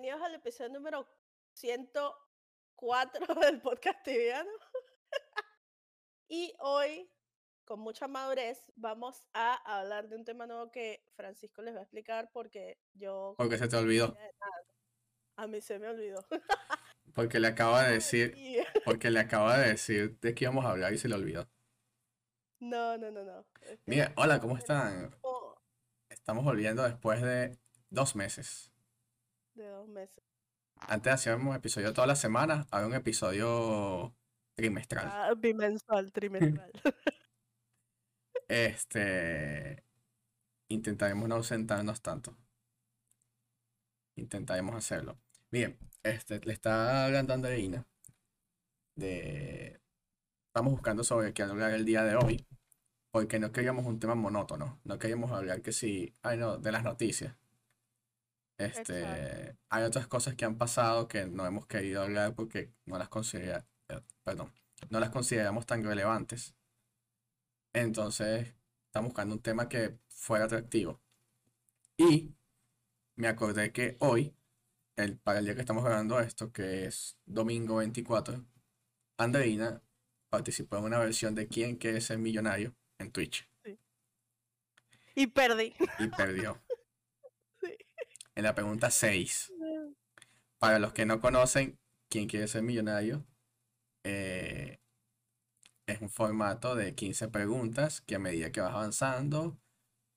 Bienvenidos al episodio número 104 del podcast tibiano. y hoy, con mucha madurez, vamos a hablar de un tema nuevo que Francisco les va a explicar porque yo... Porque se te olvidó. A mí se me olvidó. Porque le acaba de decir, porque le acaba de decir de qué íbamos a hablar y se le olvidó. No, no, no, no. Mira, hola, ¿cómo están? Estamos volviendo después de dos meses. De dos meses. Antes hacíamos episodio todas las semanas, ahora un episodio trimestral. Ah, bimensual, trimestral. este. Intentaremos no ausentarnos tanto. Intentaremos hacerlo. Bien, este, le está hablando Andreina de... Estamos buscando sobre qué hablar el día de hoy, porque no queríamos un tema monótono, no queríamos hablar que sí, ay no, de las noticias. Este, hay otras cosas que han pasado que no hemos querido hablar porque no las considera, eh, perdón, no las consideramos tan relevantes. Entonces, estamos buscando un tema que fuera atractivo. Y me acordé que hoy el, para el día que estamos grabando esto, que es domingo 24, Andreina participó en una versión de ¿Quién quiere ser millonario? en Twitch. Y perdí. Y perdió. En la pregunta 6. Para los que no conocen, ¿Quién quiere ser millonario? Eh, es un formato de 15 preguntas que a medida que vas avanzando,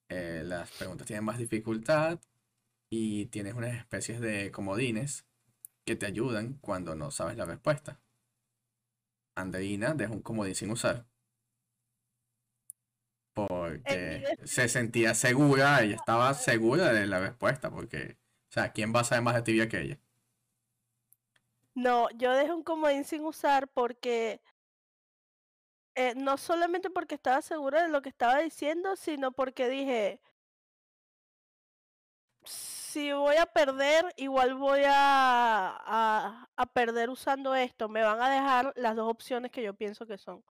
eh, las preguntas tienen más dificultad y tienes unas especies de comodines que te ayudan cuando no sabes la respuesta. Andreina deja un comodín sin usar. Porque se sentía segura, y estaba segura de la respuesta, porque, o sea, ¿quién va a saber más de tibia que ella? No, yo dejé un comodín sin usar porque eh, no solamente porque estaba segura de lo que estaba diciendo, sino porque dije, si voy a perder, igual voy a, a, perder usando esto. Me van a dejar las dos opciones que yo pienso que son.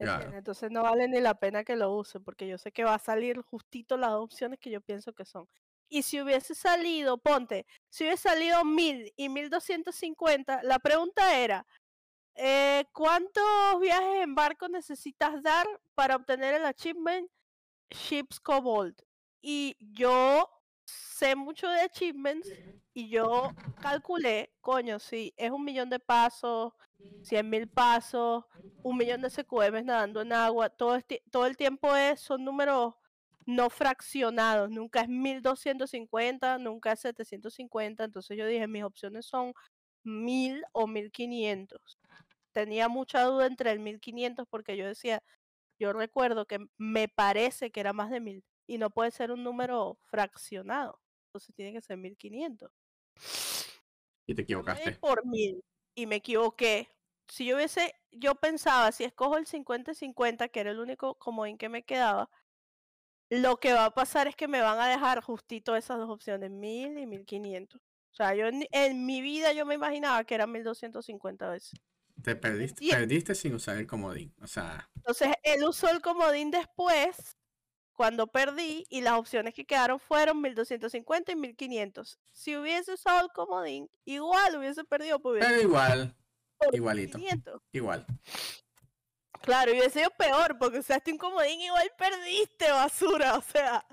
Entonces no vale ni la pena que lo use, porque yo sé que va a salir justito las dos opciones que yo pienso que son. Y si hubiese salido, ponte, si hubiese salido 1000 y 1250, la pregunta era, eh, ¿cuántos viajes en barco necesitas dar para obtener el achievement Ships Cobalt? Y yo sé mucho de achievements y yo calculé, coño, si es un millón de pasos, cien mil pasos, un millón de SQM nadando en agua, todo, todo el tiempo es, son números no fraccionados, nunca es 1250, nunca es 750, entonces yo dije, mis opciones son 1000 o 1500. Tenía mucha duda entre el 1500 porque yo decía, yo recuerdo que me parece que era más de 1000 y no puede ser un número fraccionado. Entonces tiene que ser 1500. Y te equivocaste. Por mil. Y me equivoqué. Si yo hubiese, yo pensaba, si escojo el 50-50, que era el único comodín que me quedaba, lo que va a pasar es que me van a dejar justito esas dos opciones, 1000 y 1500. O sea, yo en, mi vida yo me imaginaba que eran 1250 veces. Te perdiste, perdiste sin usar el comodín. O sea. Entonces, él usó el comodín después cuando perdí y las opciones que quedaron fueron 1250 y 1500. Si hubiese usado el comodín, igual hubiese perdido. Pues Pero igual, igualito. Igual. Claro, y hubiese sido peor porque usaste un comodín igual perdiste, basura. O sea,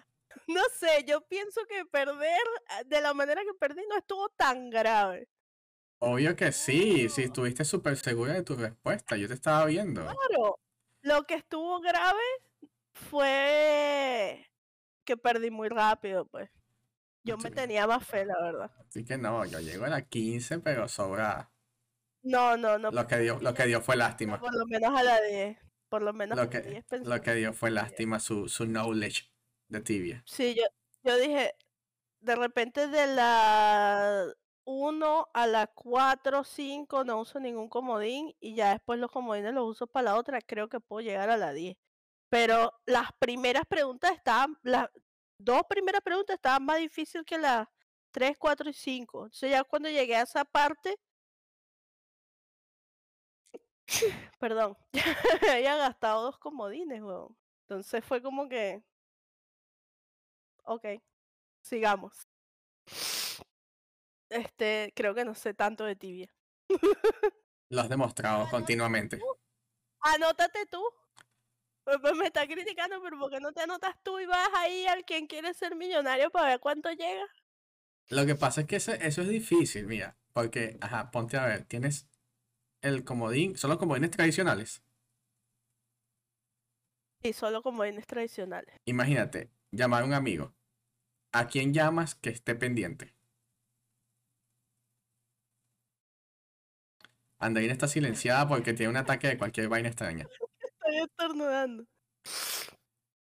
no sé, yo pienso que perder de la manera que perdí no estuvo tan grave. Obvio que sí, si estuviste súper segura de tu respuesta, yo te estaba viendo. Claro, lo que estuvo grave fue que perdí muy rápido, pues. Yo me tenía más fe, la verdad. Así que no, yo llego a la 15, pero sobra. No, no, no. Lo que dio, lo que dio fue lástima. Por lo menos a la 10. Por lo menos lo que, lo que dio fue lástima su, su knowledge de tibia. Sí, yo, yo dije, de repente de la 1 a la 4, 5 no uso ningún comodín y ya después los comodines los uso para la otra, creo que puedo llegar a la 10. Pero las primeras preguntas estaban, las dos primeras preguntas estaban más difíciles que las tres, cuatro y cinco. Entonces ya cuando llegué a esa parte, perdón, ya había gastado dos comodines, weón. Entonces fue como que, ok, sigamos. este, creo que no sé tanto de tibia. Lo has demostrado continuamente. Anótate tú. Pues, pues, me está criticando, pero ¿por qué no te anotas tú y vas ahí al quien quiere ser millonario para ver cuánto llega? Lo que pasa es que eso, es difícil, mira, porque, ajá, ponte a ver, tienes el comodín, solo comodines tradicionales. Y solo comodines tradicionales. Imagínate, llamar a un amigo. ¿A quién llamas que esté pendiente? Andreina está silenciada porque tiene un ataque de cualquier vaina extraña. Estoy estornudando.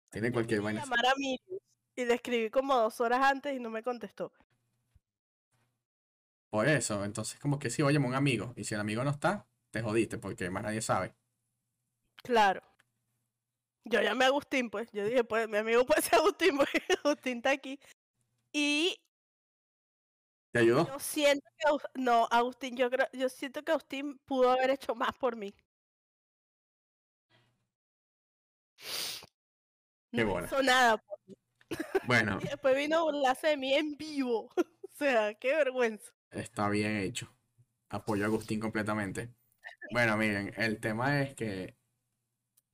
Tiene cualquier vaina. Llamar a y le escribí como dos horas antes y no me contestó. Por eso, entonces como que si, oye, un amigo. Y si el amigo no está, te jodiste porque más nadie sabe. Claro. Yo llamé a Agustín, pues. Yo dije, pues, mi amigo puede ser Agustín, porque Agustín está aquí. Y ¿Te ayudó? Yo siento que no, Agustín, yo creo, yo siento que Agustín pudo haber hecho más por mí. Qué no hizo nada por mí. Bueno. y después vino a burlarse de mí en vivo. o sea, qué vergüenza. Está bien hecho. Apoyo a Agustín completamente. Bueno, miren, el tema es que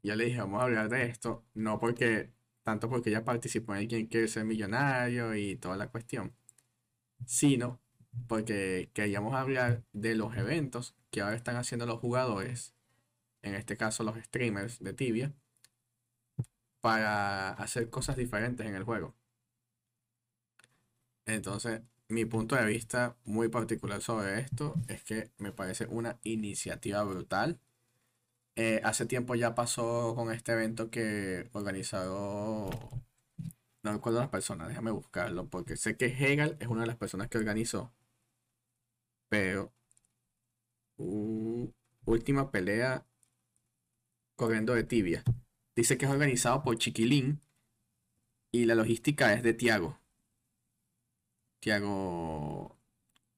ya le dije, vamos a hablar de esto, no porque, tanto porque ella participó en Quien Quiere Ser Millonario y toda la cuestión, sino porque queríamos hablar de los eventos que ahora están haciendo los jugadores, en este caso los streamers de Tibia, para hacer cosas diferentes en el juego. Entonces, mi punto de vista muy particular sobre esto es que me parece una iniciativa brutal. Eh, hace tiempo ya pasó con este evento que organizó no recuerdo las personas, déjame buscarlo, porque sé que Hegel es una de las personas que organizó. Pero. última pelea corriendo de tibia. Dice que es organizado por Chiquilín. Y la logística es de Tiago. Tiago.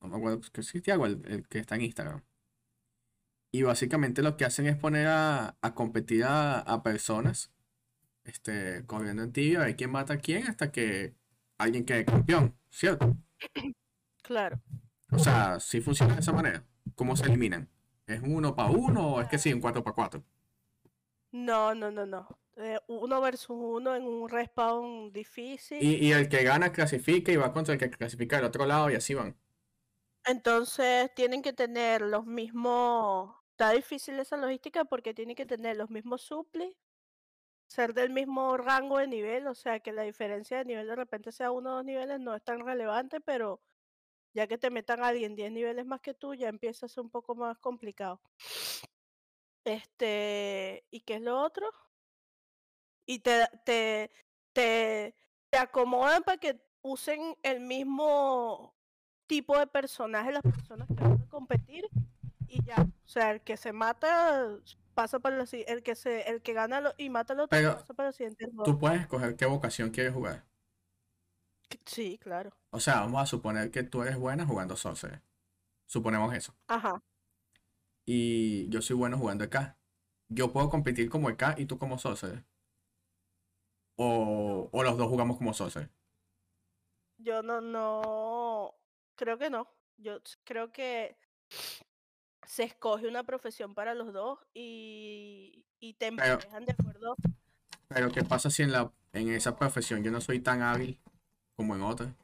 No me acuerdo que es Tiago, el, que está en Instagram. Y básicamente lo que hacen es poner a, competir a personas este, corriendo en tibia, hay quién mata a quién hasta que alguien quede campeón, ¿cierto? Claro. O sea, si funciona de esa manera, ¿cómo se eliminan? ¿Es un uno para uno o es que sí, un cuatro para cuatro? No, no, no, no. Eh, uno versus uno en un respawn difícil. Y, y, el que gana clasifica y va contra el que clasifica del otro lado y así van. Entonces tienen que tener los mismos. Está difícil esa logística porque tienen que tener los mismos suplis ser del mismo rango de nivel, o sea, que la diferencia de nivel de repente sea uno o dos niveles no es tan relevante, pero ya que te metan a alguien 10 niveles más que tú, ya empieza a ser un poco más complicado. Este, ¿y qué es lo otro? Y te, te, te, te acomodan para que usen el mismo tipo de personaje las personas que van a competir y ya. O sea, el que se mata pasa para el, el que se el que gana y mata al otro pasa para el siguiente Tú puedes escoger qué vocación quieres jugar. Sí, claro. O sea, vamos a suponer que tú eres buena jugando Sorcerer. Suponemos eso. Ajá. Y yo soy bueno jugando EK. Yo puedo competir como EK y tú como Sorcerer. O, o los dos jugamos como Sorcerer. Yo no, no. Creo que no. Yo creo que se escoge una profesión para los dos y, y te emparejan de acuerdo. Pero ¿qué pasa si en, la, en esa profesión yo no soy tan hábil como en otra?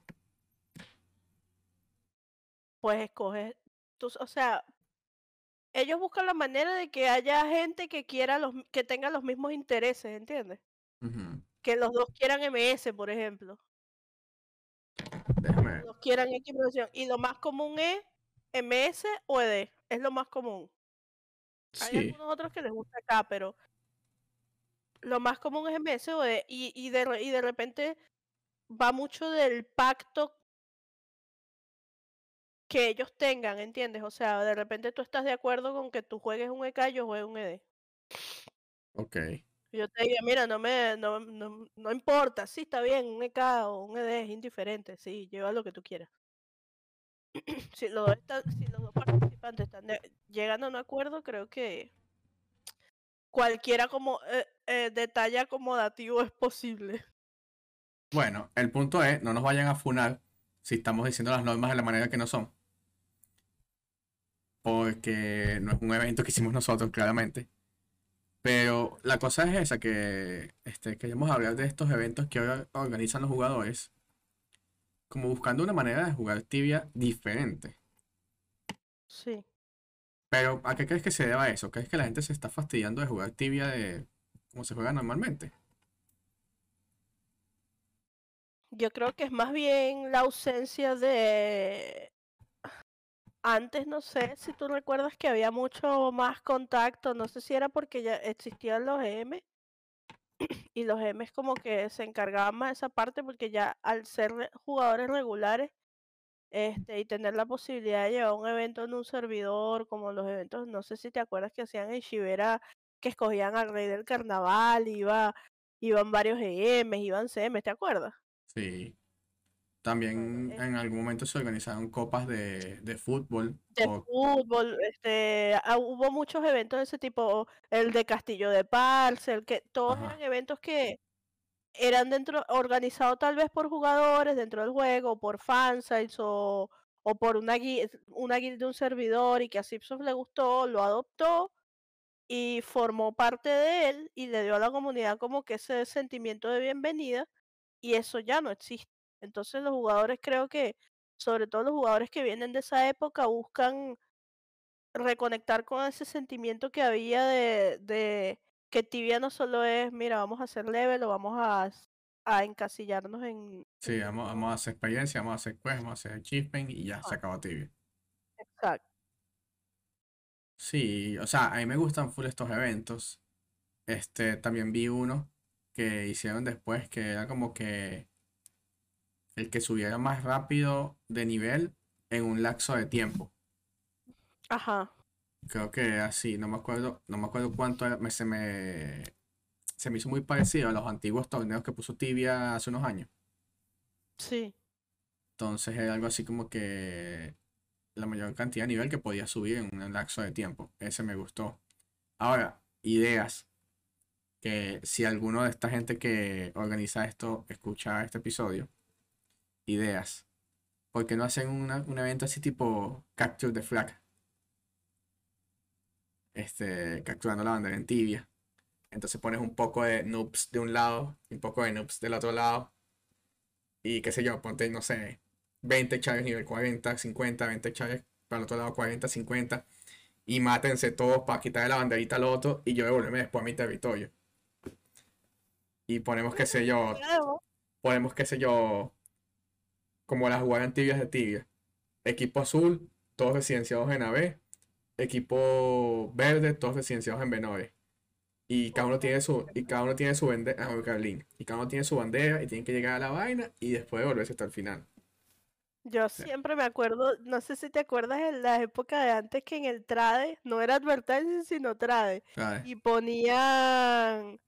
Pues escoges, o sea, ellos buscan la manera de que haya gente que quiera los, que tenga los mismos intereses, ¿entiendes? Que los dos quieran MS, por ejemplo. Déjame. Los quieran X profesión. Y lo más común es MS o ED es lo más común. Hay algunos otros que les gusta acá, pero lo más común es MS o ED. Y, y, de, y de repente va mucho del pacto que ellos tengan, ¿entiendes? O sea, de repente tú estás de acuerdo con que tú juegues un EK y yo juegue un ED. Ok. Yo te digo, mira, no me, no, no, no importa, sí está bien, un EK o un ED es indiferente, sí, lleva lo que tú quieras. si, los dos si los dos participantes están llegando a un acuerdo, creo que cualquiera como eh, eh, detalle acomodativo es posible. Bueno, el punto es, no nos vayan a funar si estamos diciendo las normas de la manera que no son. Porque no es un evento que hicimos nosotros, claramente. Pero la cosa es esa, que este, queremos hablar de estos eventos que organizan los jugadores, como buscando una manera de jugar tibia diferente. Sí. Pero, ¿a qué crees que se deba eso? ¿Crees que la gente se está fastidiando de jugar tibia de como se juega normalmente? Yo creo que es más bien la ausencia de... Antes no sé si tú recuerdas que había mucho más contacto, no sé si era porque ya existían los EM y los EMs como que se encargaban más de esa parte porque ya al ser jugadores regulares este, y tener la posibilidad de llevar un evento en un servidor, como los eventos, no sé si te acuerdas que hacían en Shivera, que escogían al rey del carnaval, iba, iban varios EMs, iban CMs, ¿te acuerdas? Sí. También en algún momento se organizaron copas de, fútbol. De fútbol, este, ah, hubo muchos eventos de ese tipo, el de Castillo de Parcel, que todos eran eventos que eran dentro, organizados tal vez por jugadores dentro del juego, por fansites o, o por una guía, una guía de un servidor y que a Simpsons le gustó, lo adoptó y formó parte de él y le dio a la comunidad como que ese sentimiento de bienvenida y eso ya no existe. Entonces los jugadores creo que, sobre todo los jugadores que vienen de esa época, buscan reconectar con ese sentimiento que había de, de que tibia no solo es, mira, vamos a hacer level o vamos a, a encasillarnos en... Sí, vamos, vamos, a hacer experiencia, vamos a hacer quest, vamos a hacer achievement y ya, se acabó tibia. Exacto. Sí, o sea, a mí me gustan full estos eventos. Este, también vi uno que hicieron después que era como que el que subiera más rápido de nivel en un lapso de tiempo. Ajá. Creo que así, no me acuerdo, no me acuerdo cuánto me, se me se me hizo muy parecido a los antiguos torneos que puso Tibia hace unos años. Sí. Entonces era algo así como que la mayor cantidad de nivel que podía subir en un lapso de tiempo. Ese me gustó. Ahora, ideas. Que si alguno de esta gente que organiza esto escucha este episodio, ideas. ¿Por qué no hacen un evento así tipo Capture the Flag? Este, capturando la bandera en tibia. Entonces pones un poco de noobs de un lado y un poco de noobs del otro lado. Y qué sé yo, ponte, no sé, 20 chaves nivel 40, 50, 20 chaves para el otro lado 40, 50. Y mátense todos para quitarle la banderita al otro y yo devolverme después a mi territorio. Y ponemos, qué sé yo, ponemos, qué sé yo, como las jugadas tibias de tibia. Equipo azul, todos residenciados en AB. Equipo verde, todos residenciados en B9. Y cada uno tiene su, y cada uno tiene su bandera, ah, y cada uno tiene su bandera y tienen que llegar a la vaina y después devolverse hasta el final. Yo siempre me acuerdo, no sé si te acuerdas en la época de antes que en el trade, no era advertising sino trade, y ponían,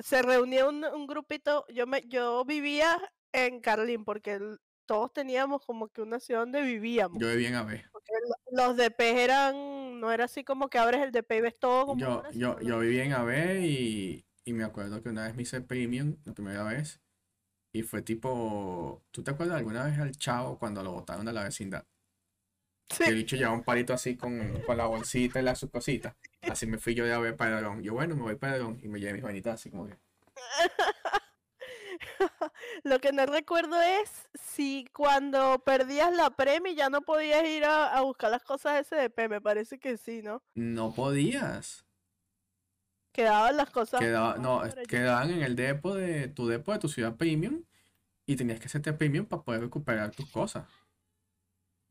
se reunía un, un, grupito, yo me, yo vivía en Carlín porque todos teníamos como que una ciudad donde vivíamos. Yo vivía en AB. los DP eran, no era así como que abres el DP y ves todo como Yo, yo, yo vivía en AB y, y, me acuerdo que una vez me hice premium, la primera vez, y fue tipo, ¿tú te acuerdas alguna vez al chavo cuando lo botaron de la vecindad? Sí. el bicho llevaba un palito así con, con la bolsita y las sus cositas. Así me fui yo de AB para Dragón. Yo, bueno, me voy para Dragón y me llevé mis vainitas así como que. Lo que no recuerdo es si cuando perdías la premia ya no podías ir a, buscar las cosas de SDP. Me parece que sí, ¿no? No podías. Quedaban las cosas. no, quedaban en el depo de tu depo de tu ciudad premium y tenías que hacerte premium para poder recuperar tus cosas.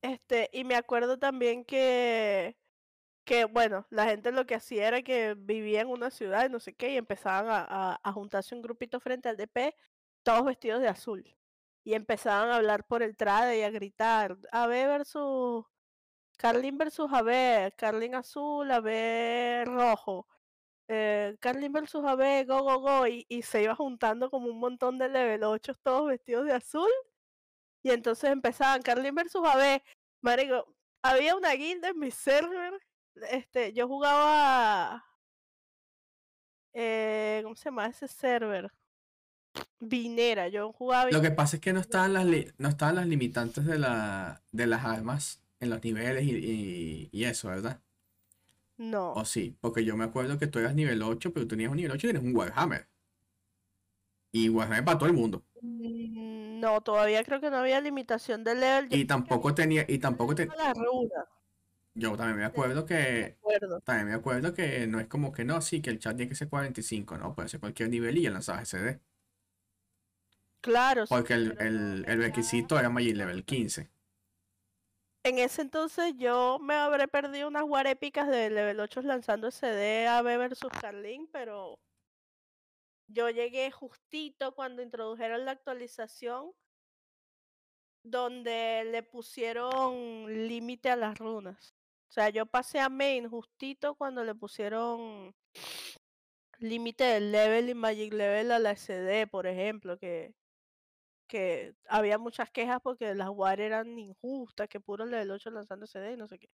Este, y me acuerdo también que que bueno, la gente lo que hacía era que vivía en una ciudad y no sé qué, y empezaban a, a juntarse un grupito frente al DP todos vestidos de azul. Y empezaban a hablar por el trade y a gritar, AB versus Carlin versus AB, Carlin azul, AB rojo, eh, Carlin versus AB, go, go, go, y, se iba juntando como un montón de level 8 todos vestidos de azul. Y entonces empezaban Carlin versus AB. Marico, había una guilda en mi server. Este, yo jugaba. Eh, ¿Cómo se llama ese server? Vinera, yo jugaba. Lo que pasa es que no estaban las, no estaban las limitantes de, la, de las armas en los niveles y, y, eso, ¿verdad? No. O sí, porque yo me acuerdo que tú eras nivel 8, pero tú tenías un nivel 8 y eres un Warhammer. Y Warhammer para todo el mundo. Mm, no, todavía creo que no había limitación de level. y tampoco tenía, y tampoco tenía. Yo también me acuerdo que. También me acuerdo que no es como que no, sí, que el chat tiene que ser 45, no, puede ser cualquier nivel y ya lanzabas SD. Claro. Porque el, el, requisito era Magic Level 15. En ese entonces yo me habré perdido unas war épicas de level 8 lanzando SD AB versus Carlin, pero yo llegué justito cuando introdujeron la actualización donde le pusieron límite a las runas. O sea, yo pasé a main justito cuando le pusieron límite del level y magic level a la SD, por ejemplo, que, que había muchas quejas porque las war eran injustas, que puro level 8 lanzando SD y no sé qué.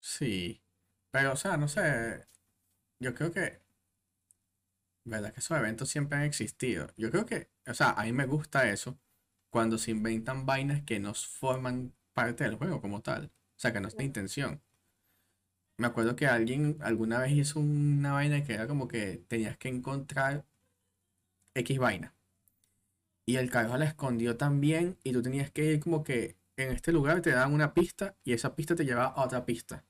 Sí, pero o sea, no sé, yo creo que, verdad que esos eventos siempre han existido. Yo creo que, o sea, a mí me gusta eso cuando se inventan vainas que nos forman parte del juego como tal. O sea, que no es la intención. Me acuerdo que alguien alguna vez hizo una vaina que era como que tenías que encontrar X vaina. Y el carajo la escondió también y tú tenías que ir como que en este lugar te daban una pista y esa pista te llevaba a otra pista.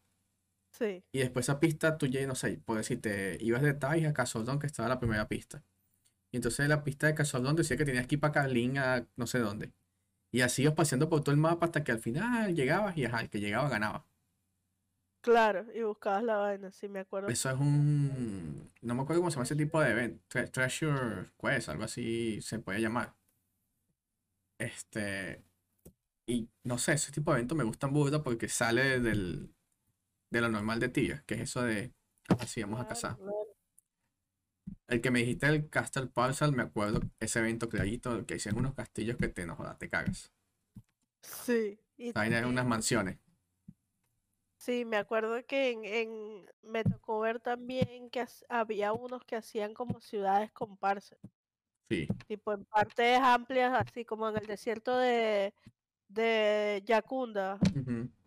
Sí. Y después esa pista tú ya, no sé, por decir, te ibas de Tai a Casodón que estaba la primera pista. Y entonces la pista de Casodón decía que tenías que ir para Carlín a no sé dónde. Y así ibas paseando por todo el mapa hasta que al final llegabas y ajá, el que llegaba ganaba. Claro, y buscabas la vaina, sí me acuerdo. Eso es un. No me acuerdo cómo se llama ese tipo de evento. treasure Quest, algo así se puede llamar. Este. Y no sé, ese tipo de eventos me gustan mucho porque sale del, de lo normal de ti, que es eso de. Así vamos a cazar. El que me dijiste el Castle Parcel, me acuerdo ese evento clarito, que hicieron unos castillos que te, no te cagas. Sí. Y Ahí hay unas mansiones. Sí, me acuerdo que en, me tocó ver también que había unos que hacían como ciudades comparsa. Sí. Tipo en partes amplias, así como en el desierto de, de Yakunda.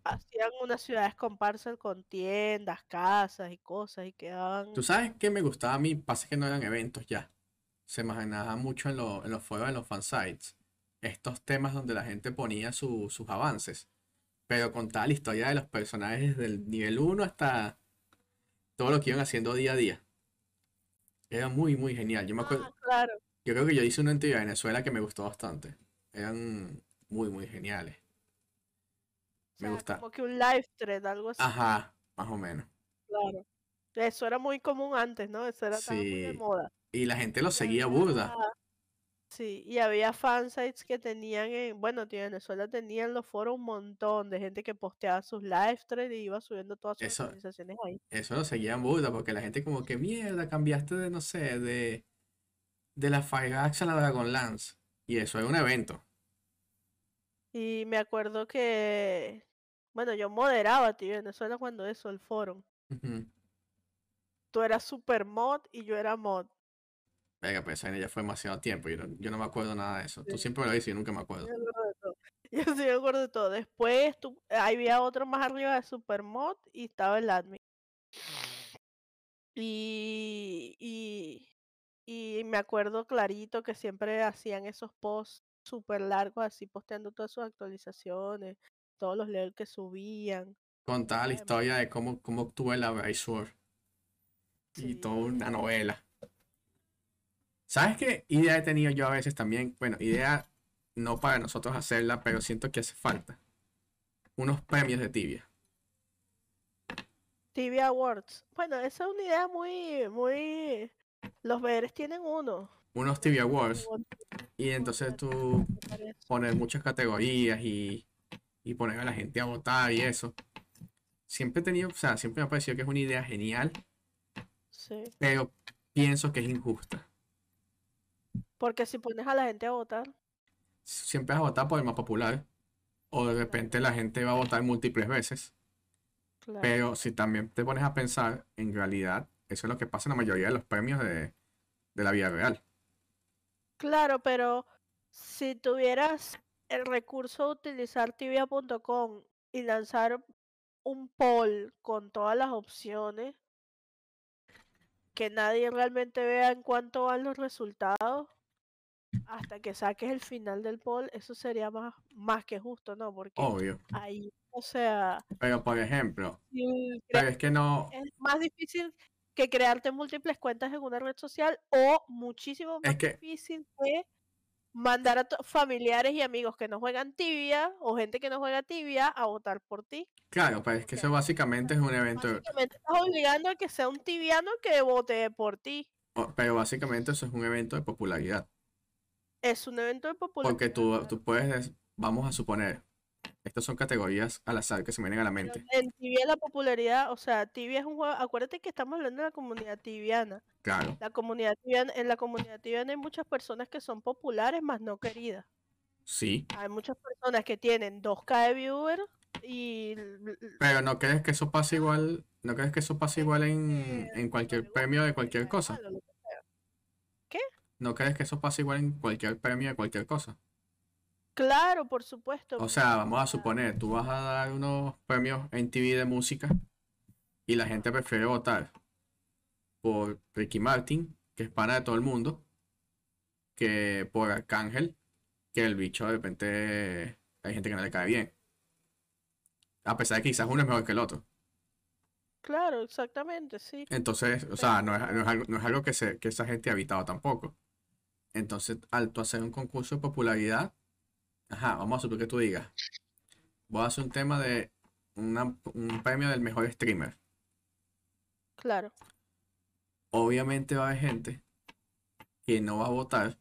Hacían unas ciudades comparsa con tiendas, casas y cosas y quedaban... Tú sabes que me gustaba a mí, pasa que no eran eventos ya. Se imaginaba mucho en, en los foros, en los fansites. Estos temas donde la gente ponía sus avances pero contaba la historia de los personajes del nivel 1 hasta todo lo que iban haciendo día a día. Era muy, muy genial. Yo me acuerdo. Ah, yo creo que yo hice una en Venezuela que me gustó bastante. Eran muy, muy geniales. Me gusta. Como que un live thread, algo así. Ajá, más o menos. Claro. Eso era muy común antes, ¿no? Eso era muy de moda. Y la gente lo seguía burda. Sí, y había fansites que tenían, en, bueno, tío, Venezuela tenían los foros un montón de gente que posteaba sus live threads y iba subiendo todas sus actualizaciones ahí. Eso lo seguían burda, porque la gente como que mierda, cambiaste de, no sé, de, de la Fireaxe a la Dragonlance. Y eso era un evento. Y me acuerdo que, bueno, yo moderaba, tío, Venezuela cuando eso, el foro. Tú eras super mod y yo era mod. Venga, pues ya fue demasiado tiempo. Yo no, yo no me acuerdo nada de eso. Tú siempre me lo dices y yo nunca me acuerdo. Yo sí me acuerdo de todo. Después tú, había otro más arriba de Supermod y estaba el admin. Y, y, y me acuerdo clarito que siempre hacían esos posts súper largos, así posteando todas sus actualizaciones, todos los levels que subían. Contaba la historia de cómo, cómo obtuve la Sword. Y toda una novela. ¿Sabes qué idea he tenido yo a veces también? Bueno, idea no para nosotros hacerla, pero siento que hace falta. Unos premios de tibia. Tibia Awards. Bueno, esa es una idea muy, muy... Los BRs tienen uno. Unos Tibia Awards. Y entonces tú pones muchas categorías y, y poner a la gente a votar y eso. Siempre he tenido, o sea, siempre me ha parecido que es una idea genial. Sí. Pero pienso que es injusta. Porque si pones a la gente a votar. Siempre vas a votar por el más popular. O de repente la gente va a votar múltiples veces. Pero si también te pones a pensar, en realidad, eso es lo que pasa en la mayoría de los premios de, la vida real. Claro, pero si tuvieras el recurso de utilizar tibia.com y lanzar un poll con todas las opciones, que nadie realmente vea en cuánto van los resultados, hasta que saques el final del poll, eso sería más, más que justo, ¿no? Porque Obvio. ahí, o sea... Pero por ejemplo, pero es que no... Es más difícil que crearte múltiples cuentas en una red social o muchísimo más difícil que mandar a familiares y amigos que no juegan tibia o gente que no juega tibia a votar por ti. Claro, pero es que eso básicamente es un evento. Básicamente estás obligando a que sea un tibiano que vote por ti. Pero básicamente eso es un evento de popularidad. Es un evento de popularidad. Porque tú, tú puedes, vamos a suponer, estas son categorías al azar que se me vienen a la mente. en Tibia la popularidad, o sea, Tibia es un juego, acuérdate que estamos hablando de la comunidad tibiana. Claro. La comunidad tibiana, en la comunidad tibiana hay muchas personas que son populares, más no queridas. Sí. Hay muchas personas que tienen 2K de viewers y... Pero ¿no crees que eso pasa igual, no crees que eso pasa igual en, en cualquier premio de cualquier cosa? ¿Qué? ¿No crees que eso pasa igual en cualquier premio de cualquier cosa? Claro, por supuesto. O sea, vamos a suponer, tú vas a dar unos premios en TV de música y la gente prefiere votar por Ricky Martin, que es pana de todo el mundo, que por Arcángel, que el bicho de repente hay gente que no le cae bien. A pesar de que quizás uno es mejor que el otro. Claro, exactamente, sí. Entonces, o sea, no es, algo, no es algo que, se, que esa gente ha evitado tampoco. Entonces, al tú hacer un concurso de popularidad, Ajá, vamos a suponer que tú digas. Voy a hacer un tema de un premio del mejor streamer. Claro. Obviamente va a haber gente que no va a votar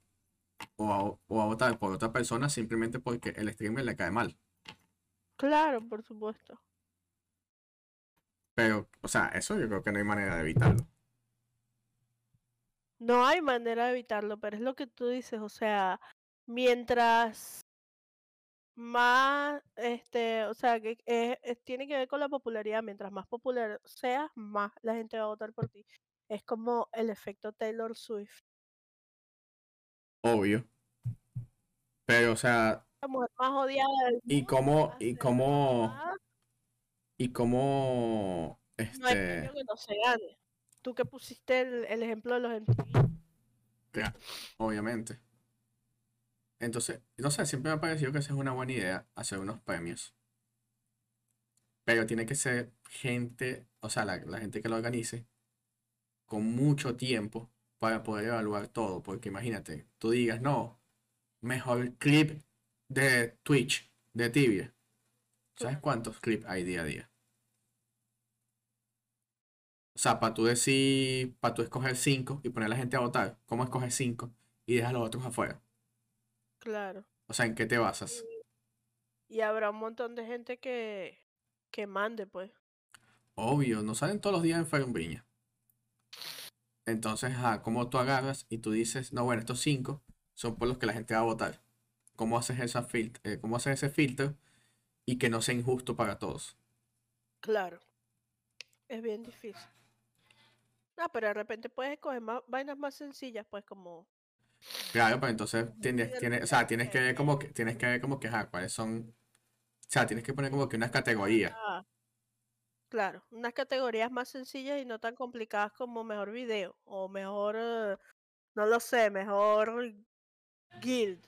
o a, o a votar por otra persona simplemente porque el streamer le cae mal. Claro, por supuesto. Pero, o sea, eso yo creo que no hay manera de evitarlo. No hay manera de evitarlo, pero es lo que tú dices, o sea, mientras más, este, o sea, que tiene que ver con la popularidad. Mientras más popular seas, más la gente va a votar por ti. Es como el efecto Taylor Swift. Obvio. Pero, o sea. La mujer más odiada Y cómo, y cómo, y cómo, este. No que no se gane. Tú que pusiste el, ejemplo de los MTV. Claro, obviamente. Entonces, no sé, siempre me ha parecido que esa es una buena idea, hacer unos premios. Pero tiene que ser gente, o sea, la, gente que lo organice, con mucho tiempo para poder evaluar todo. Porque imagínate, tú digas, no, mejor clip de Twitch, de Tibia. ¿Sabes cuántos clips hay día a día? O sea, para tú decir, para tú escoger cinco y poner a la gente a votar, ¿cómo escoger cinco y dejar los otros afuera? Claro. O sea, ¿en qué te basas? Y, habrá un montón de gente que, que mande, pues. Obvio, no salen todos los días en Ferumbriña. Entonces, ah, ¿cómo tú agarras y tú dices, no, bueno, estos cinco son por los que la gente va a votar? ¿Cómo haces, esa eh, ¿cómo haces ese filtro y que no sea injusto para todos? Claro. Es bien difícil. Ah, pero de repente puedes escoger más, vainas más sencillas, pues como Claro, pues entonces tienes, tienes, o sea, tienes que ver como que, tienes que ver como que, cuáles son, o sea, tienes que poner como que unas categorías. Ah, claro, unas categorías más sencillas y no tan complicadas como mejor video o mejor, eh, no lo sé, mejor guild.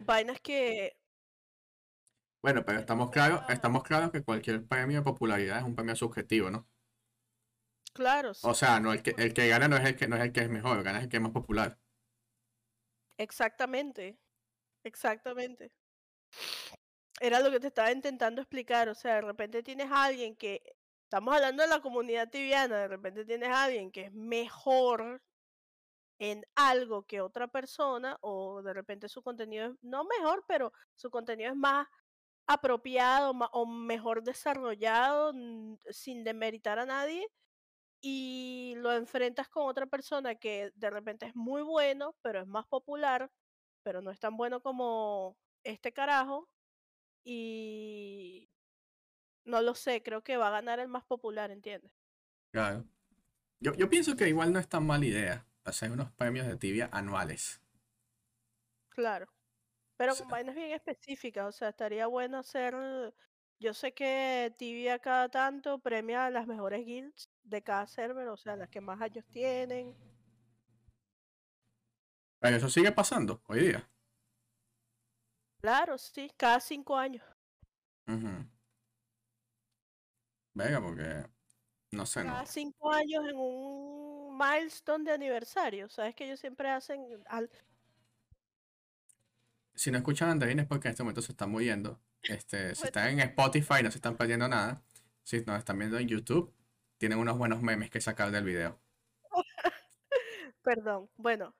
Vainas que... Bueno, pero estamos claros, estamos claros que cualquier premio de popularidad es un premio subjetivo, ¿no? Claro. O sea, no el que, el que gana no es el que no es el que es mejor, gana es el que es más popular. Exactamente. Exactamente. Era lo que te estaba intentando explicar. O sea, de repente tienes a alguien que. Estamos hablando de la comunidad tibiana. De repente tienes a alguien que es mejor en algo que otra persona. O de repente su contenido es. No mejor, pero su contenido es más apropiado o mejor desarrollado sin demeritar a nadie y lo enfrentas con otra persona que de repente es muy bueno, pero es más popular, pero no es tan bueno como este carajo. Y no lo sé, creo que va a ganar el más popular, ¿entiendes? Claro. Yo, yo pienso que igual no es tan mala idea hacer unos premios de tibia anuales. Claro. Pero con vainas bien específicas, o sea, estaría bueno hacer. Yo sé que Tibia cada tanto premia a las mejores guilds de cada server, o sea, las que más años tienen. Pero eso sigue pasando hoy día. Claro, sí, cada cinco años. Venga, porque no sé, cada cinco años en un milestone de aniversario. Sabes que ellos siempre hacen. Si no escuchan Andarines porque en este momento se están muriendo. Este, si están en Spotify no se están perdiendo nada. Si nos están viendo en YouTube, tienen unos buenos memes que sacar del video. Perdón, bueno,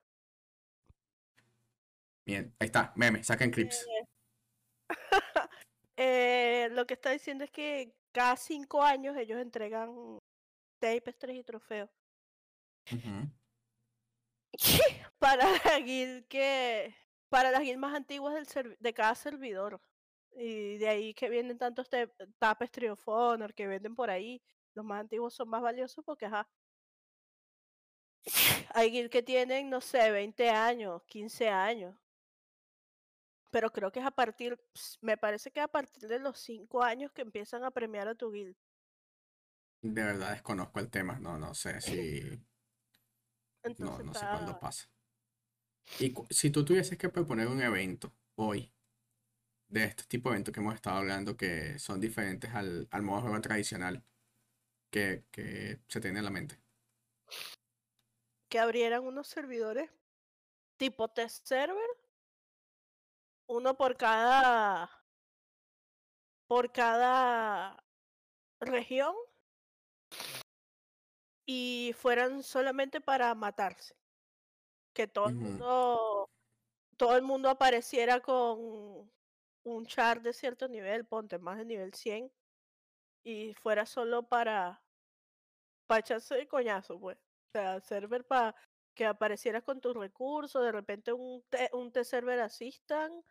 Bien, ahí está, meme, saquen clips. Eh, lo que está diciendo es que cada cinco años ellos entregan tapes, tres y trofeos. para la guild que. Para las guilds más antiguas del de cada servidor. Y de ahí que vienen tantos tapes Triofonor que venden por ahí. Los más antiguos son más valiosos porque, ajá. Hay guilds que tienen, no sé, 20 años, 15 años pero creo que es a partir, me parece que es a partir de los cinco años que empiezan a premiar a tu guild. De verdad desconozco el tema, no, no sé si... no, no sé cuándo pasa. Y si tú tuvieses que proponer un evento hoy, de este tipo de eventos que hemos estado hablando, que son diferentes al, al modo de juego tradicional que, que se tiene en la mente. Que abrieran unos servidores tipo test server uno por cada por cada región y fueran solamente para matarse. Que todo el mundo todo el mundo apareciera con un char de cierto nivel, ponte más de nivel 100 y fuera solo para para echarse de coñazo, pues. O sea, server para que aparecieras con tus recursos, de repente un, un T-Server Assistant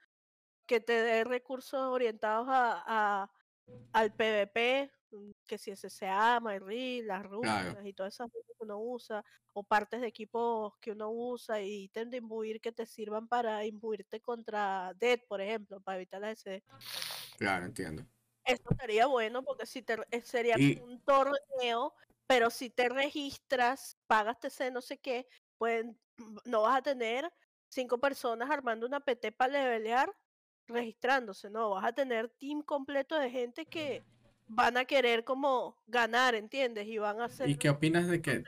que te dé recursos orientados a, al PvP, que si SSA, MyReal, las rutas y todas esas cosas que uno usa, o partes de equipos que uno usa y ítems de imbuir que te sirvan para imbuirte contra Dead, por ejemplo, para evitar la SD. Claro, entiendo. Esto sería bueno porque si te eh, sería un torneo, pero si te registras, pagas TC, no sé qué, pues no vas a tener cinco personas armando una PT para levelear registrándose, no, vas a tener team completo de gente que van a querer como ganar, ¿entiendes? Y van a hacer... ¿Y qué opinas de que...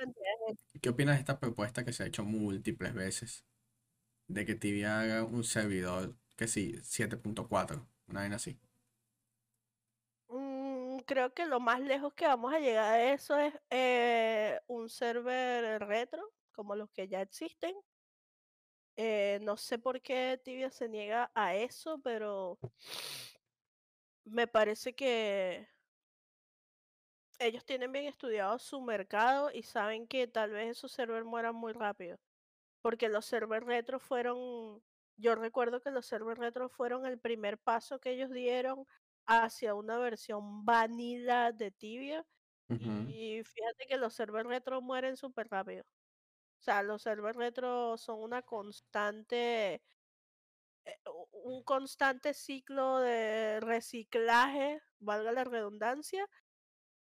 ¿Qué opinas de esta propuesta que se ha hecho múltiples veces? De que Tibia haga un servidor, que sí, 7.4, una vez así. Mm, creo que lo más lejos que vamos a llegar a eso es eh, un server retro, como los que ya existen, eh, no sé por qué Tibia se niega a eso, pero me parece que ellos tienen bien estudiado su mercado y saben que tal vez esos servers mueran muy rápido. Porque los servers retro fueron, yo recuerdo que los servers retro fueron el primer paso que ellos dieron hacia una versión vanilla de Tibia. Y fíjate que los servers retro mueren súper rápido. O sea, los servers retro son una constante, eh, un constante ciclo de reciclaje, valga la redundancia,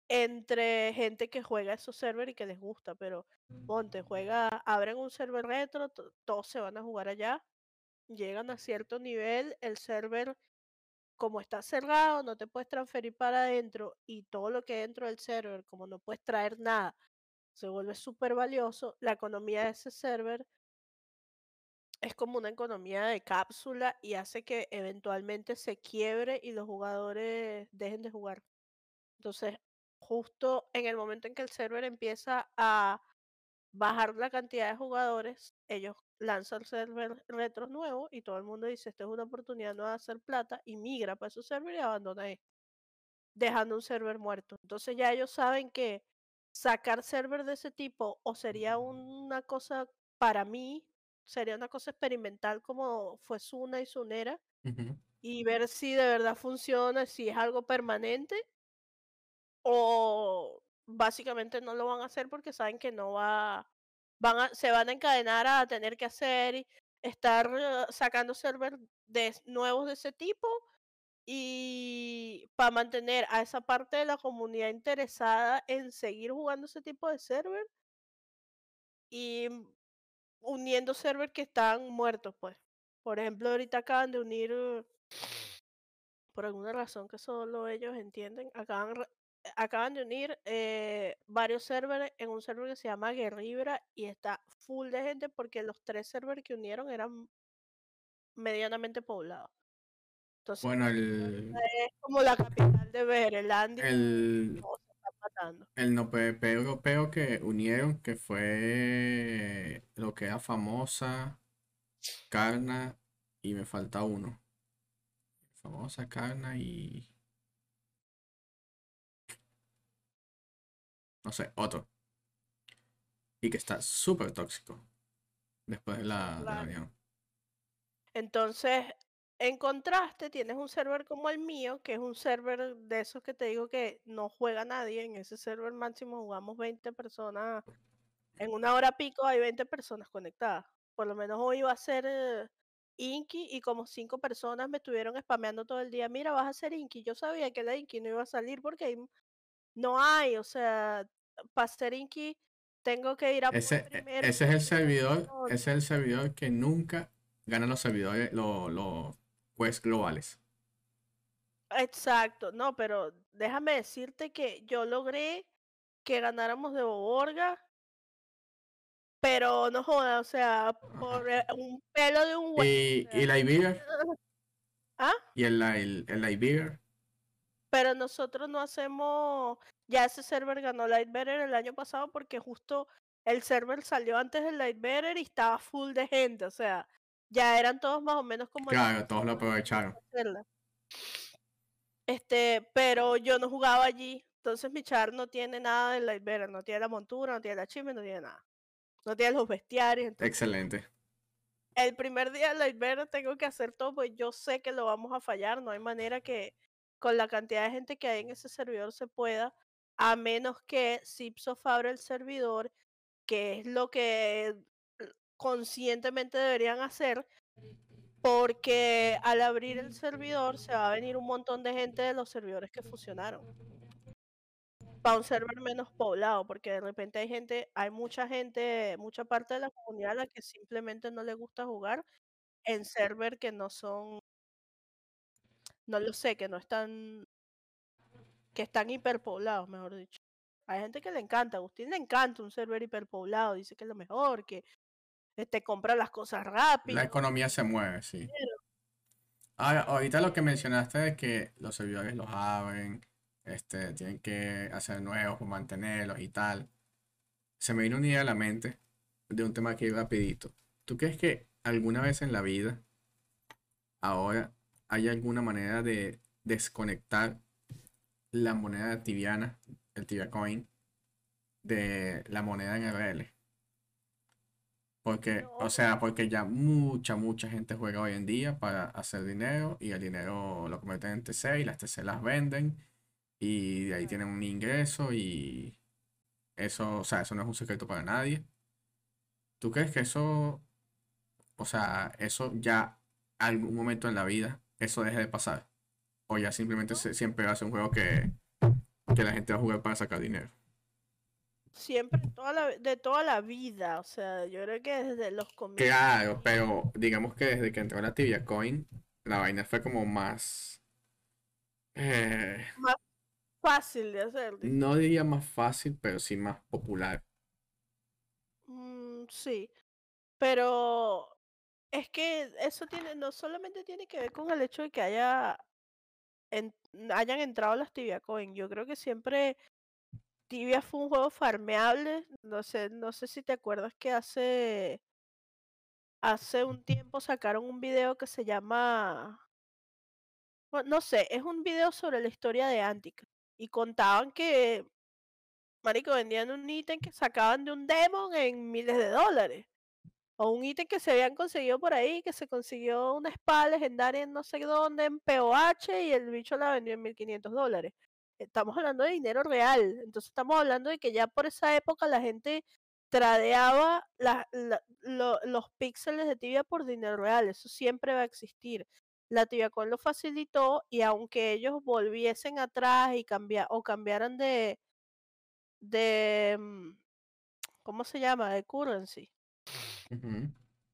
entre gente que juega esos servers y que les gusta, pero ponte, juega, abren un server retro, todos se van a jugar allá, llegan a cierto nivel, el server como está cerrado, no te puedes transferir para adentro y todo lo que hay dentro del server, como no puedes traer nada, se vuelve súper valioso, la economía de ese server es como una economía de cápsula y hace que eventualmente se quiebre y los jugadores dejen de jugar. Entonces, justo en el momento en que el server empieza a bajar la cantidad de jugadores, ellos lanzan el server retro nuevo y todo el mundo dice, esta es una oportunidad nueva de hacer plata y migra para su server y abandona esto, dejando un server muerto. Entonces ya ellos saben que sacar server de ese tipo o sería una cosa para mí, sería una cosa experimental como fue Suna y Sunera y ver si de verdad funciona, si es algo permanente o básicamente no lo van a hacer porque saben que no va van a, se van a encadenar a tener que hacer, estar eh, sacando servers nuevos de ese tipo y para mantener a esa parte de la comunidad interesada en seguir jugando ese tipo de server y uniendo servers que están muertos, pues. Por ejemplo, ahorita acaban de unir, por alguna razón que solo ellos entienden, acaban, acaban de unir eh, varios servers en un server que se llama Guerribra y está full de gente porque los tres servers que unieron eran medianamente poblados. Entonces, bueno, el... es como la capital de ver, el Andy. El, el no PvP europeo que unieron, que fue lo que era famosa, Carna, y me falta uno. Famosa, Carna y. No sé, otro. Y que está súper tóxico. Después de la, de la unión. Entonces, en contraste, tienes un server como el mío, que es un server de esos que te digo que no juega nadie. En ese server máximo jugamos 20 personas. En una hora pico hay 20 personas conectadas. Por lo menos hoy iba a ser eh, Inky y como 5 personas me estuvieron spameando todo el día. Mira, vas a ser Inky. Yo sabía que la Inky no iba a salir porque no hay. O sea, Inky tengo que ir a... Ese, e, ese es el servidor, ese es el servidor que nunca gana los servidores, los pues globales. Exacto, no, pero déjame decirte que yo logré que ganáramos de Boborga, pero no joda, o sea, por eh, un pelo de un ¿Y, ¿Y la? ¿Ah? ¿Y el, el, el Pero nosotros no hacemos, ya ese server ganó Lightbearer el año pasado porque justo el server salió antes del Lightbearer y estaba full de gente, o sea, ya eran todos más o menos como... Claro, todos lo aprovecharon. Este, pero yo no jugaba allí, entonces mi char no tiene nada de Lightbearer, no tiene la montura, no tiene la chisme, no tiene nada. No tiene los bestiarios. Excelente. El primer día de Lightbearer tengo que hacer todo, pues yo sé que lo vamos a fallar, no hay manera que con la cantidad de gente que hay en ese servidor se pueda, a menos que Zipsoft abra el servidor, que es lo que conscientemente deberían hacer, porque al abrir el servidor se va a venir un montón de gente de los servidores que fusionaron. Para un server menos poblado, porque de repente hay gente, hay mucha gente, mucha parte de la comunidad a la que simplemente no le gusta jugar en server que no son, no lo sé, que no están, que están hiperpoblados, mejor dicho. Hay gente que le encanta, a Agustín le encanta un server hiperpoblado, dice que es lo mejor, que te compra las cosas rápido. La economía se mueve, sí. Ahora, ahorita lo que mencionaste de que los servidores los abren, este, tienen que hacer nuevos mantenerlos y tal. Se me vino una idea a la mente de un tema aquí rapidito. ¿Tú crees que alguna vez en la vida, ahora, hay alguna manera de desconectar la moneda tibiana, el Tibia Coin, de la moneda en RL? Porque, o sea, porque ya mucha, mucha gente juega hoy en día para hacer dinero y el dinero lo convierten en TC y las TC las venden y de ahí tienen un ingreso y eso, o sea, eso no es un secreto para nadie. ¿Tú crees que eso, o sea, eso ya algún momento en la vida, eso deje de pasar? O ya simplemente siempre hace un juego que, que la gente va a jugar para sacar dinero siempre toda la, de toda la vida, o sea, yo creo que desde los comienzos. Claro, pero digamos que desde que entró la Tibia Coin, la vaina fue como más... Eh, más fácil de hacer. No diría más fácil, pero sí más popular. Mm, sí, pero es que eso tiene, no solamente tiene que ver con el hecho de que haya hayan entrado las Tibia Coin, yo creo que siempre Tibia fue un juego farmeable. No sé, no sé si te acuerdas que hace hace un tiempo sacaron un video que se llama no sé, es un video sobre la historia de Antica y contaban que marico vendían un ítem que sacaban de un demon en miles de dólares o un ítem que se habían conseguido por ahí, que se consiguió una espada legendaria en no sé dónde en POH y el bicho la vendió en 1500 dólares estamos hablando de dinero real. Entonces estamos hablando de que ya por esa época la gente tradeaba los píxeles de tibia por dinero real. Eso siempre va a existir. La TibiaCoin lo facilitó y aunque ellos volviesen atrás y cambiar o cambiaran de de mm, ¿cómo se llama? de currency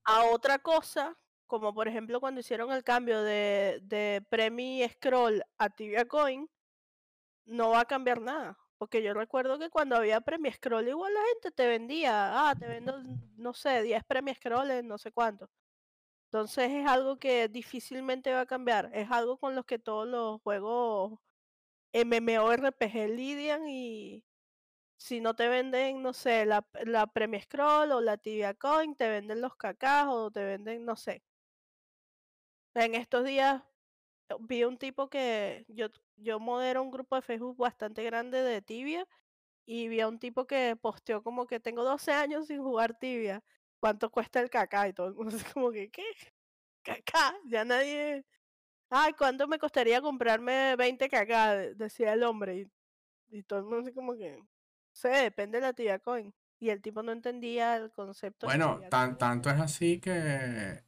a otra cosa, como por ejemplo cuando hicieron el cambio de, de Premi Scroll a Tibia Coin, no va a cambiar nada. Porque yo recuerdo que cuando había Premi Scroll, igual la gente te vendía, ah, te vendo, no sé, 10 Premi Scroll no sé cuánto. Entonces es algo que difícilmente va a cambiar. Es algo con los que todos los juegos MMORPG lidian y si no te venden, no sé, la, la Premi Scroll o la Tibia Coin, te venden los cacas o te venden, no sé. En estos días vi un tipo que yo, yo modero un grupo de Facebook bastante grande de tibia y vi a un tipo que posteó como que tengo 12 años sin jugar tibia. ¿Cuánto cuesta el caca? Y todo el mundo como que, ¿qué? ¿Caca? Ya nadie... Ay, ¿cuánto me costaría comprarme 20 caca? Decía el hombre. Y, todo el mundo así como que... sé, depende de la tibia coin. Y el tipo no entendía el concepto. Bueno, tan, tanto es así que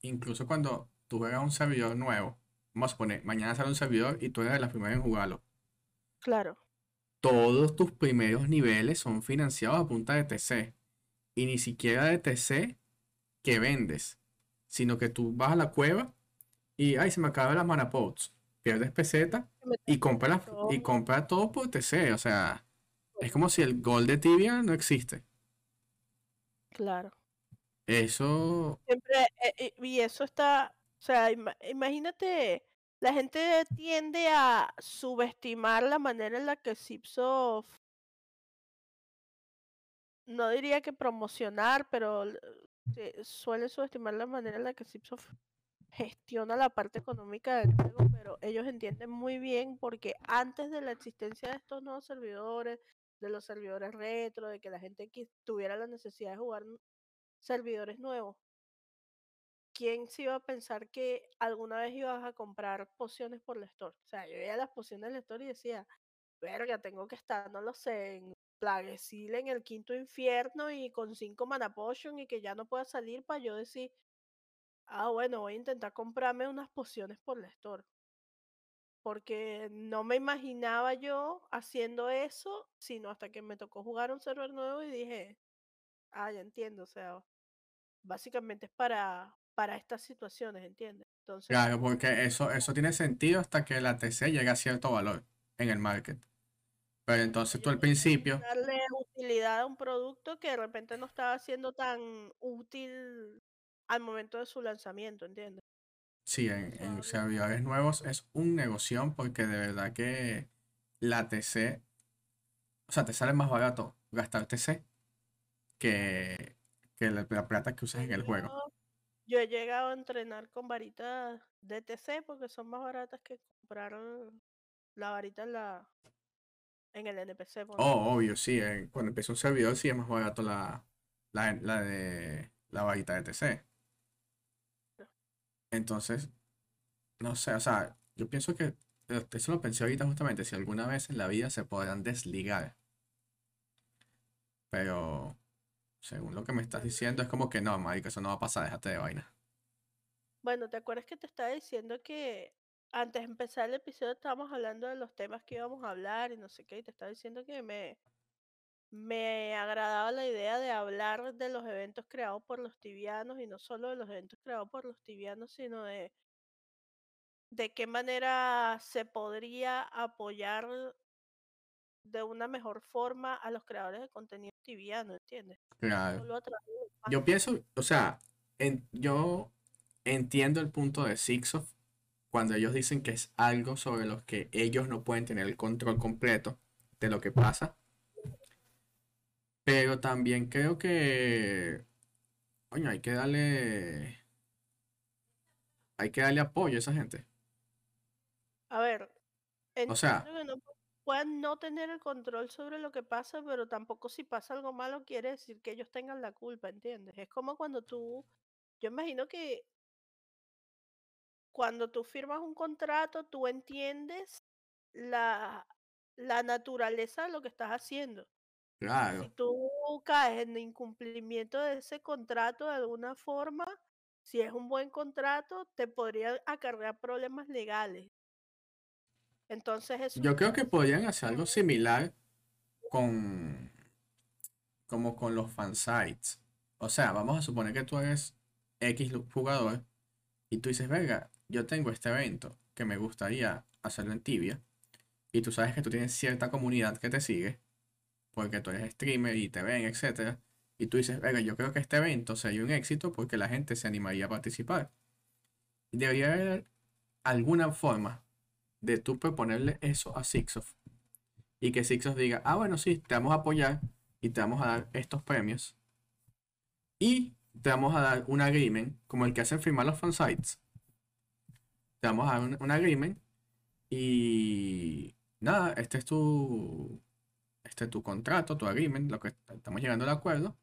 incluso cuando tú juegas un servidor nuevo, vamos a poner, mañana sale un servidor y tú eres de las primeras en jugarlo. Claro. Todos tus primeros niveles son financiados a punta de TC. Y ni siquiera de TC que vendes, sino que tú vas a la cueva y, ay, se me acaban las mana pots. Pierdes peseta y compras y compra todo por TC. O sea, es como si el gol de tibia no existe. Claro. Eso. Siempre, eh, y eso está o sea, imagínate, la gente tiende a subestimar la manera en la que Zipsoft, no diría que promocionar, pero suele subestimar la manera en la que Zipsoft gestiona la parte económica del juego, pero ellos entienden muy bien porque antes de la existencia de estos nuevos servidores, de los servidores retro, de que la gente tuviera la necesidad de jugar servidores nuevos, ¿quién se iba a pensar que alguna vez ibas a comprar pociones por la store? O sea, yo veía las pociones del store y decía, verga, tengo que estar, no lo sé, en Plaguesil en el quinto infierno y con cinco mana potion y que ya no pueda salir para yo decir, ah, bueno, voy a intentar comprarme unas pociones por la store. Porque no me imaginaba yo haciendo eso, sino hasta que me tocó jugar un server nuevo y dije, ah, ya entiendo, o sea, básicamente es para, para estas situaciones, ¿entiendes? Entonces, claro, porque eso, eso tiene sentido hasta que la TC llegue a cierto valor en el market. Pero entonces tú al principio... Darle utilidad a un producto que de repente no estaba siendo tan útil al momento de su lanzamiento, ¿entiendes? Sí, en, en servidores nuevos es un negocio porque de verdad que la TC, o sea, te sale más barato gastar TC que, que la, plata que usas en el juego. Yo he llegado a entrenar con varitas DTC porque son más baratas que comprar la varita en la en el NPC. Oh, obvio, sí. Eh, cuando empieza un servidor sí es más barato la, la, de la varita DTC. Entonces, no sé, o sea, yo pienso que eh, eso lo pensé ahorita justamente, si alguna vez en la vida se podrán desligar. Pero según lo que me estás diciendo, es como que no, marica, eso no va a pasar, déjate de vaina. Bueno, ¿te acuerdas que te estaba diciendo que antes de empezar el episodio estábamos hablando de los temas que íbamos a hablar y no sé qué, y te estaba diciendo que me, me agradaba la idea de hablar de los eventos creados por los tibianos y no solo de los eventos creados por los tibianos, sino de de qué manera se podría apoyar de una mejor forma a los creadores de contenido tibiano, ¿entiendes? Claro. Yo pienso, o sea, yo entiendo el punto de Sixof cuando ellos dicen que es algo sobre lo que ellos no pueden tener el control completo de lo que pasa. Pero también creo que, coño, hay que darle, hay que darle apoyo a esa gente. A ver, o sea, puedan no tener el control sobre lo que pasa, pero tampoco si pasa algo malo quiere decir que ellos tengan la culpa, ¿entiendes? Es como cuando tú, yo imagino que cuando tú firmas un contrato, tú entiendes la, la naturaleza de lo que estás haciendo. Si tú caes en incumplimiento de ese contrato de alguna forma, si es un buen contrato, te podría acarrear problemas legales. Entonces eso Yo creo que podrían hacer algo similar con como con los fansites. O sea, vamos a suponer que tú eres X jugador y tú dices, venga, yo tengo este evento que me gustaría hacerlo en tibia y tú sabes que tú tienes cierta comunidad que te sigue porque tú eres streamer y te ven, etc. Y tú dices, venga, yo creo que este evento sería un éxito porque la gente se animaría a participar. Debería haber alguna forma de tú proponerle eso a Sixof y que Sixof diga, ah, bueno, sí, te vamos a apoyar y te vamos a dar estos premios y te vamos a dar un agreement como el que hacen firmar los fansites. Te vamos a dar un agreement y nada, este es tu este tu contrato, tu agreement, lo que estamos llegando al acuerdo.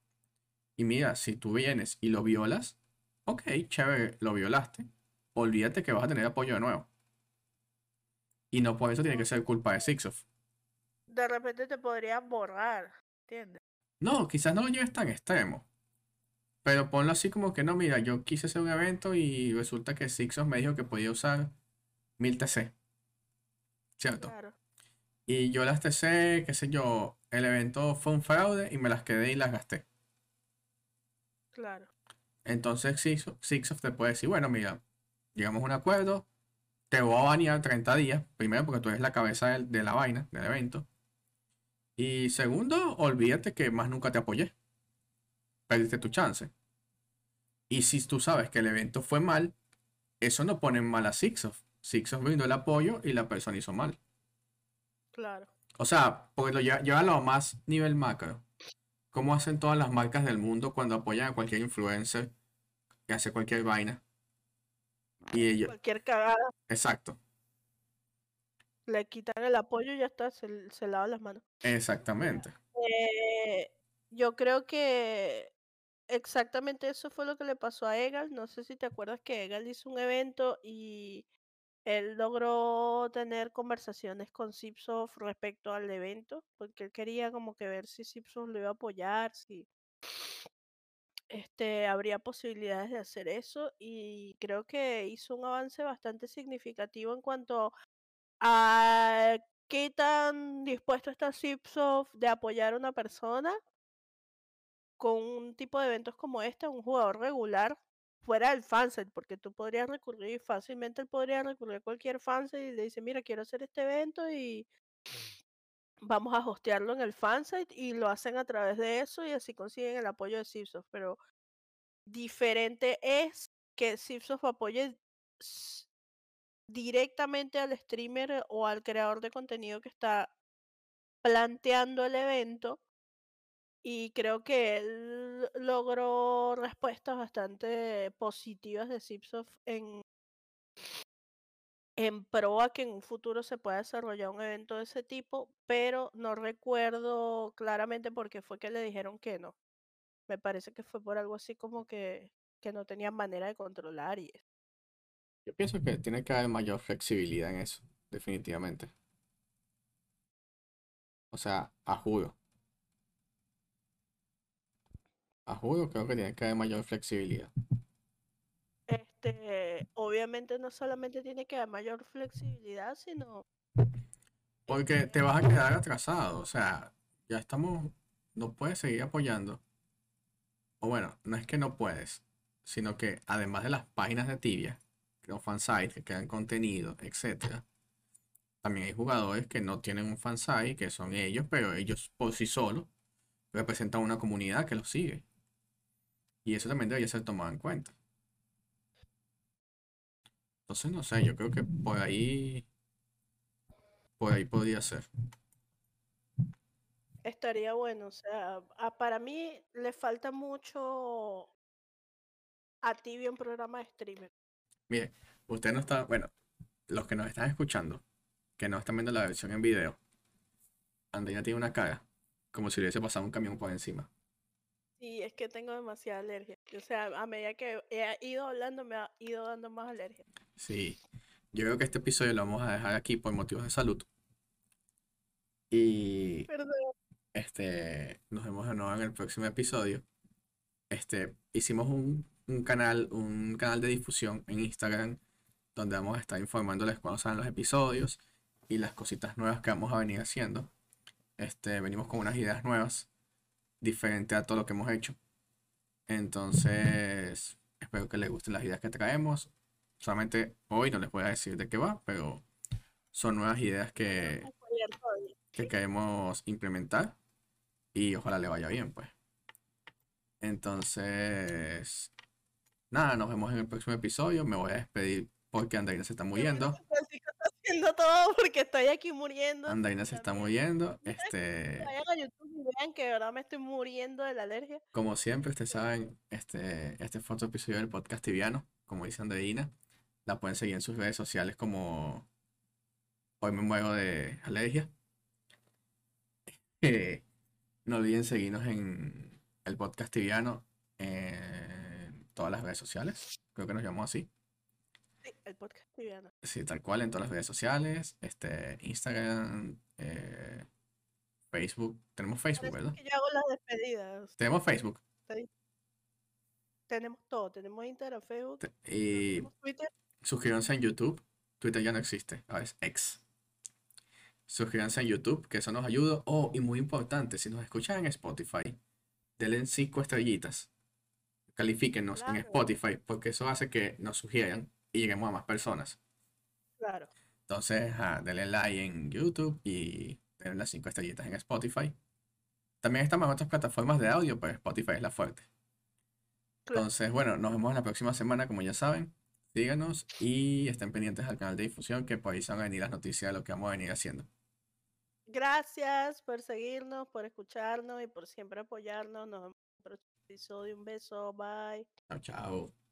Y mira, si tú vienes y lo violas, ok, chévere, lo violaste. Olvídate que vas a tener apoyo de nuevo. Y no por eso tiene que ser culpa de Sixof. De repente te podrían borrar, ¿entiendes? No, quizás no lo lleves tan extremo. Pero ponlo así como que no, mira, yo quise hacer un evento y resulta que Sixof me dijo que podía usar 1000 TC. ¿Cierto? Claro. Y yo las TC, qué sé yo, el evento fue un fraude y me las quedé y las gasté. Claro. Entonces Sixof te puede decir, bueno, mira, llegamos a un acuerdo, te voy a banear 30 días, primero porque tú eres la cabeza de, la vaina, del evento. Y segundo, olvídate que más nunca te apoyé. Perdiste tu chance. Y si tú sabes que el evento fue mal, eso no pone mal a Sixof. Sixof brindó el apoyo y la persona hizo mal. Claro. O sea, porque lo lleva, a más nivel macro. ¿Cómo hacen todas las marcas del mundo cuando apoyan a cualquier influencer que hace cualquier vaina? Y ellos... Cualquier cagada. Exacto. Le quitan el apoyo y ya está, se, se lava las manos. Exactamente. Eh, yo creo que exactamente eso fue lo que le pasó a Egal. No sé si te acuerdas que Egal hizo un evento y él logró tener conversaciones con Zipsoft respecto al evento, porque él quería como que ver si Zipsoft lo iba a apoyar, si este, habría posibilidades de hacer eso y creo que hizo un avance bastante significativo en cuanto a qué tan dispuesto está Zipsoft de apoyar a una persona con un tipo de eventos como este, un jugador regular fuera del fanset, porque tú podrías recurrir fácilmente, él podría recurrir a cualquier fanset y le dice, mira, quiero hacer este evento y vamos a hostearlo en el fansite y lo hacen a través de eso y así consiguen el apoyo de Zipsoft, pero diferente es que Zipsoft apoye directamente al streamer o al creador de contenido que está planteando el evento y creo que él logró respuestas bastante positivas de Zipsoft en, en pro a que en un futuro se pueda desarrollar un evento de ese tipo, pero no recuerdo claramente por qué fue que le dijeron que no. Me parece que fue por algo así como que, que no tenían manera de controlar y eso. Yo pienso que tiene que haber mayor flexibilidad en eso, definitivamente. O sea, a juro. A juro creo que tiene que haber mayor flexibilidad. Este, obviamente no solamente tiene que haber mayor flexibilidad, sino... Porque te vas a quedar atrasado, o sea, ya estamos, no puedes seguir apoyando. O bueno, no es que no puedes, sino que además de las páginas de tibia, los fansites que crean contenido, etc. También hay jugadores que no tienen un fansite, que son ellos, pero ellos por sí solos representan una comunidad que los sigue. Y eso también debería ser tomado en cuenta. Entonces, no sé, yo creo que por ahí. Por ahí podría ser. Estaría bueno, o sea, para mí le falta mucho a Tibia un programa de streamer. Mire, usted no está, bueno, los que nos están escuchando, que no están viendo la versión en video, Andrea tiene una cara como si le hubiese pasado un camión por encima. Sí, es que tengo demasiada alergia. O sea, a medida que he ido hablando, me ha ido dando más alergia. Sí, yo creo que este episodio lo vamos a dejar aquí por motivos de salud. Y. Perdón. Este, nos vemos de nuevo en el próximo episodio. Este, hicimos un, un canal, un canal de difusión en Instagram donde vamos a estar informándoles cuando salen los episodios y las cositas nuevas que vamos a venir haciendo. Este, venimos con unas ideas nuevas, diferente a todo lo que hemos hecho. Entonces, espero que les gusten las ideas que traemos. Solamente hoy no les voy a decir de qué va, pero son nuevas ideas que, que queremos implementar y ojalá le vaya bien, pues. Entonces, nada, nos vemos en el próximo episodio. Me voy a despedir porque Andaina se está muriendo. Haciendo todo porque estoy aquí muriendo. Andaina se está muriendo. Este. Vayan a YouTube y vean que de verdad me estoy muriendo de la alergia. Como siempre, ustedes saben, este, este fue otro episodio del podcast tibiano, como dice Andreina. La pueden seguir en sus redes sociales como Hoy me muero de alergia. Eh, no olviden seguirnos en el podcast tibiano en todas las redes sociales. Creo que nos llamamos así. El podcast tibiano. Sí, tal cual, en todas las redes sociales. Este, Instagram, eh, Facebook. Tenemos Facebook, ¿verdad? yo hago las despedidas. Tenemos Facebook. Tenemos todo. Tenemos Instagram, Facebook. y Twitter. Suscríbanse en YouTube. Twitter ya no existe. Ahora es X. Suscríbanse en YouTube, que eso nos ayuda. Oh, y muy importante, si nos escuchan en Spotify, denle cinco estrellitas. Califíquenos en Spotify, porque eso hace que nos sugieran y lleguemos a más personas. Claro. Entonces, denle like en YouTube y denle las cinco estrellitas en Spotify. También estamos en otras plataformas de audio, pero Spotify es la fuerte. Entonces, bueno, nos vemos la próxima semana, como ya saben. Síganos y estén pendientes al canal de difusión, que por ahí van a venir las noticias de lo que vamos a venir haciendo. Gracias por seguirnos, por escucharnos y por siempre apoyarnos. Nos vemos en el próximo episodio. Un beso. Bye. Chao, chao.